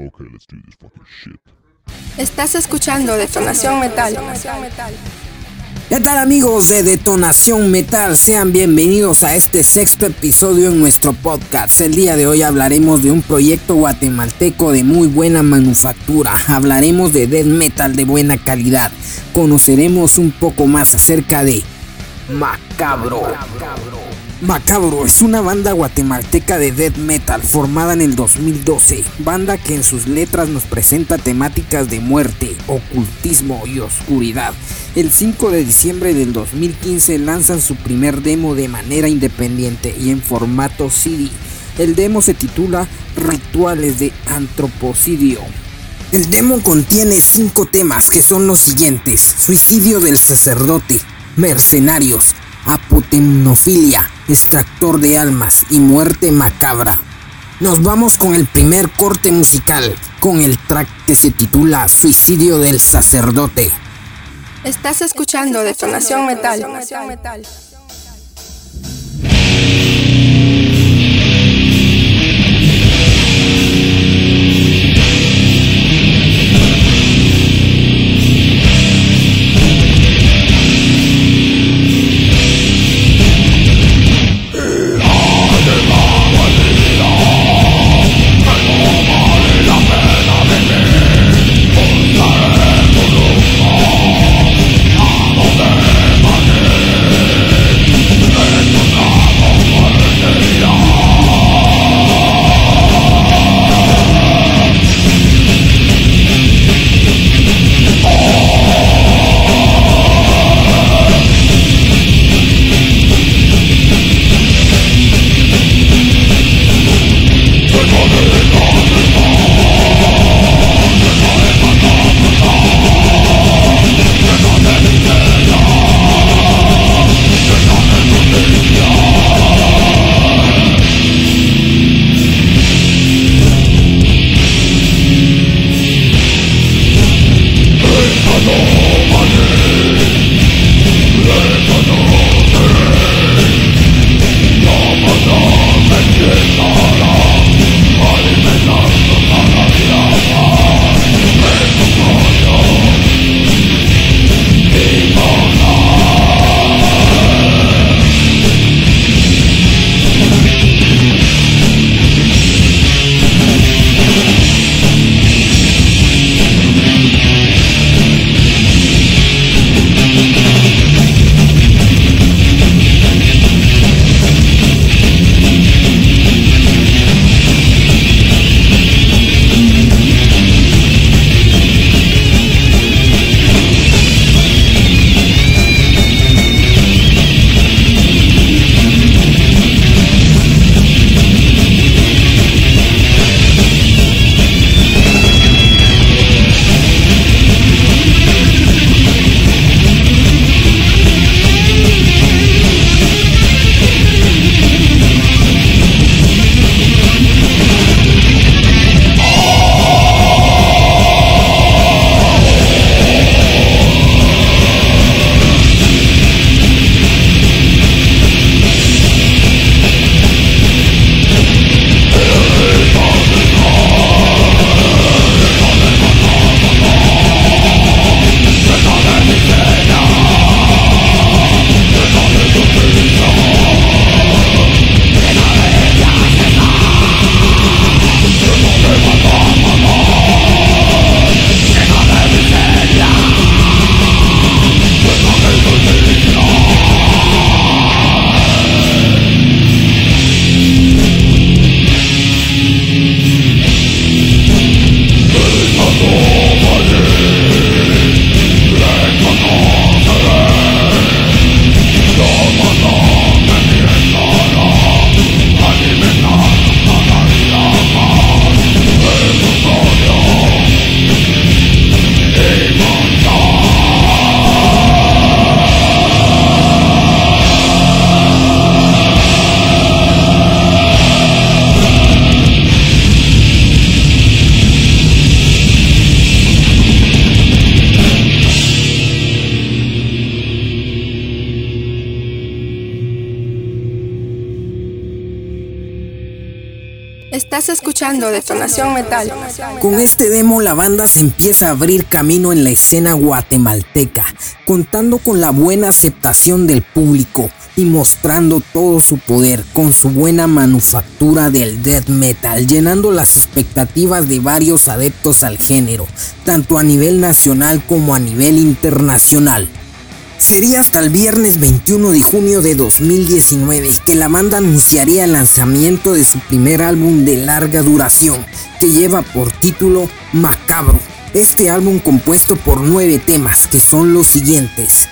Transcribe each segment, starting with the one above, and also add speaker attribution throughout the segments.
Speaker 1: Okay, let's do this fucking shit.
Speaker 2: Estás escuchando Detonación Metal.
Speaker 3: ¿Qué tal amigos de Detonación Metal? Sean bienvenidos a este sexto episodio en nuestro podcast. El día de hoy hablaremos de un proyecto guatemalteco de muy buena manufactura. Hablaremos de death metal de buena calidad. Conoceremos un poco más acerca de Macabro. Macabro es una banda guatemalteca de death metal formada en el 2012, banda que en sus letras nos presenta temáticas de muerte, ocultismo y oscuridad. El 5 de diciembre del 2015 lanzan su primer demo de manera independiente y en formato CD. El demo se titula Rituales de Antropocidio. El demo contiene cinco temas que son los siguientes: Suicidio del sacerdote, Mercenarios, apotemnofilia, extractor de almas y muerte macabra. Nos vamos con el primer corte musical, con el track que se titula Suicidio del sacerdote.
Speaker 2: Estás escuchando Detonación Metal.
Speaker 4: Thank
Speaker 2: Estás escuchando Detonación Metal.
Speaker 3: Con este demo la banda se empieza a abrir camino en la escena guatemalteca, contando con la buena aceptación del público y mostrando todo su poder con su buena manufactura del death metal, llenando las expectativas de varios adeptos al género, tanto a nivel nacional como a nivel internacional. Sería hasta el viernes 21 de junio de 2019 que la banda anunciaría el lanzamiento de su primer álbum de larga duración, que lleva por título Macabro. Este álbum compuesto por nueve temas que son los siguientes.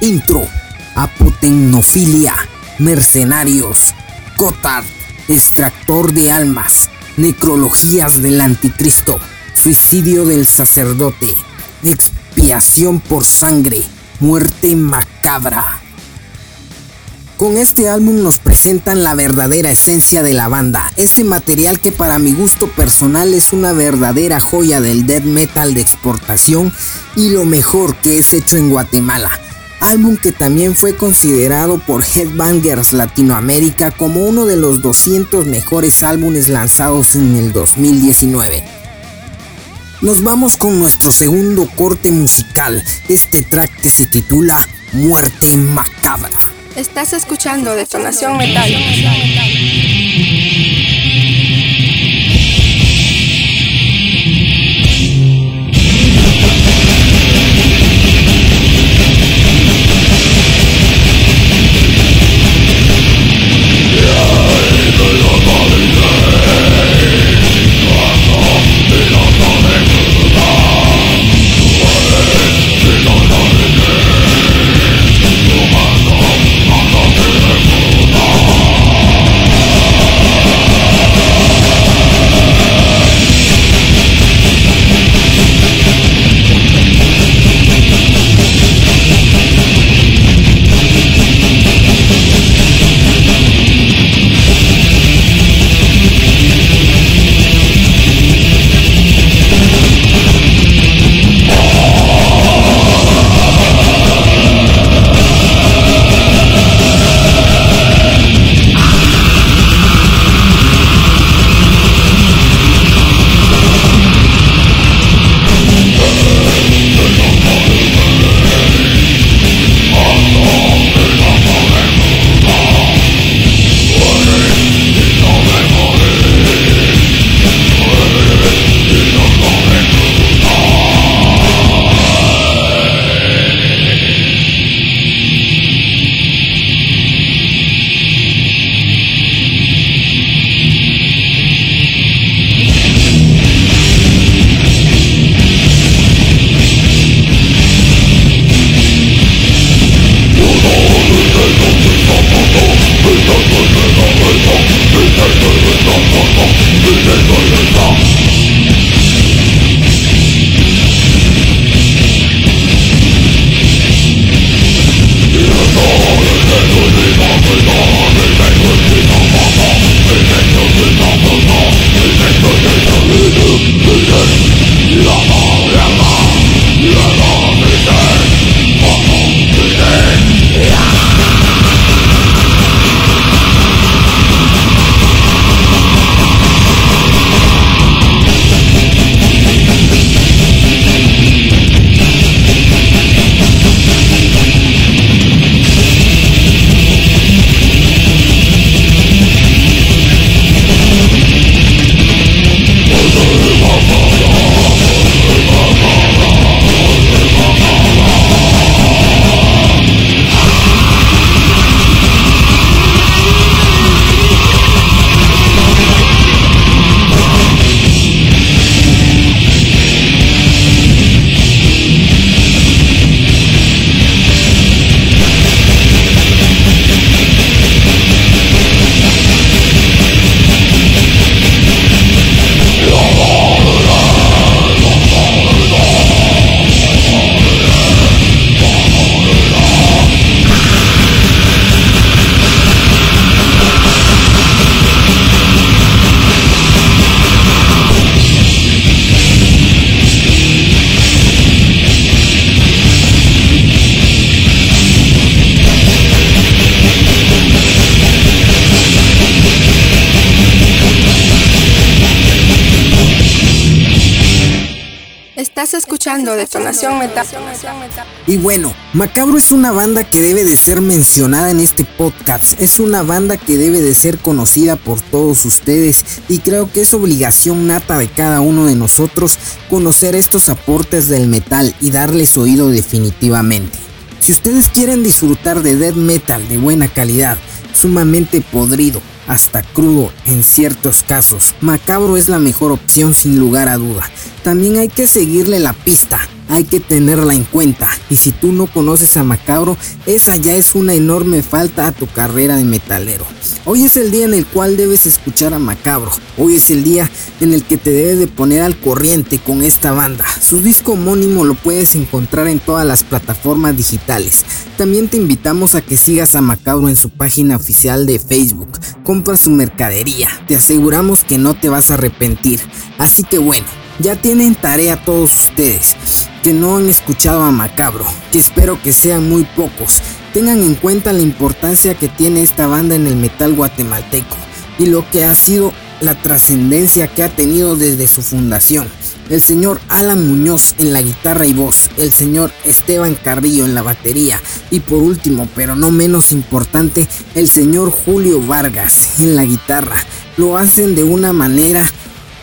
Speaker 3: Intro, Apotecnofilia, Mercenarios, Cotard, Extractor de Almas, Necrologías del Anticristo, Suicidio del Sacerdote, Expiación por Sangre, Muerte Macabra. Con este álbum nos presentan la verdadera esencia de la banda, ese material que para mi gusto personal es una verdadera joya del death metal de exportación y lo mejor que es hecho en Guatemala. Álbum que también fue considerado por Headbangers Latinoamérica como uno de los 200 mejores álbumes lanzados en el 2019. Nos vamos con nuestro segundo corte musical, este track que se titula Muerte Macabra.
Speaker 2: Estás escuchando Detonación Metal. Estás escuchando Detonación Metal.
Speaker 3: Y bueno, Macabro es una banda que debe de ser mencionada en este podcast. Es una banda que debe de ser conocida por todos ustedes y creo que es obligación nata de cada uno de nosotros conocer estos aportes del metal y darles oído definitivamente. Si ustedes quieren disfrutar de death metal de buena calidad, sumamente podrido, hasta crudo en ciertos casos. Macabro es la mejor opción sin lugar a duda. También hay que seguirle la pista, hay que tenerla en cuenta. Y si tú no conoces a Macabro, esa ya es una enorme falta a tu carrera de metalero. Hoy es el día en el cual debes escuchar a Macabro. Hoy es el día en el que te debes de poner al corriente con esta banda. Su disco homónimo lo puedes encontrar en todas las plataformas digitales. También te invitamos a que sigas a Macabro en su página oficial de Facebook. Compra su mercadería. Te aseguramos que no te vas a arrepentir. Así que bueno, ya tienen tarea todos ustedes que no han escuchado a Macabro, que espero que sean muy pocos. Tengan en cuenta la importancia que tiene esta banda en el metal guatemalteco y lo que ha sido la trascendencia que ha tenido desde su fundación. El señor Alan Muñoz en la guitarra y voz, el señor Esteban Carrillo en la batería y por último, pero no menos importante, el señor Julio Vargas en la guitarra. Lo hacen de una manera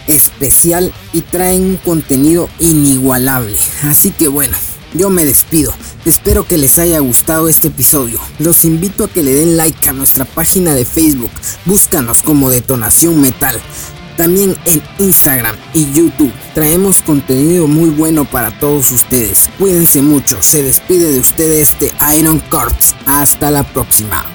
Speaker 3: especial y traen un contenido inigualable. Así que bueno, yo me despido. Espero que les haya gustado este episodio. Los invito a que le den like a nuestra página de Facebook. Búscanos como Detonación Metal. También en Instagram y YouTube traemos contenido muy bueno para todos ustedes. Cuídense mucho. Se despide de ustedes de Iron Corps. Hasta la próxima.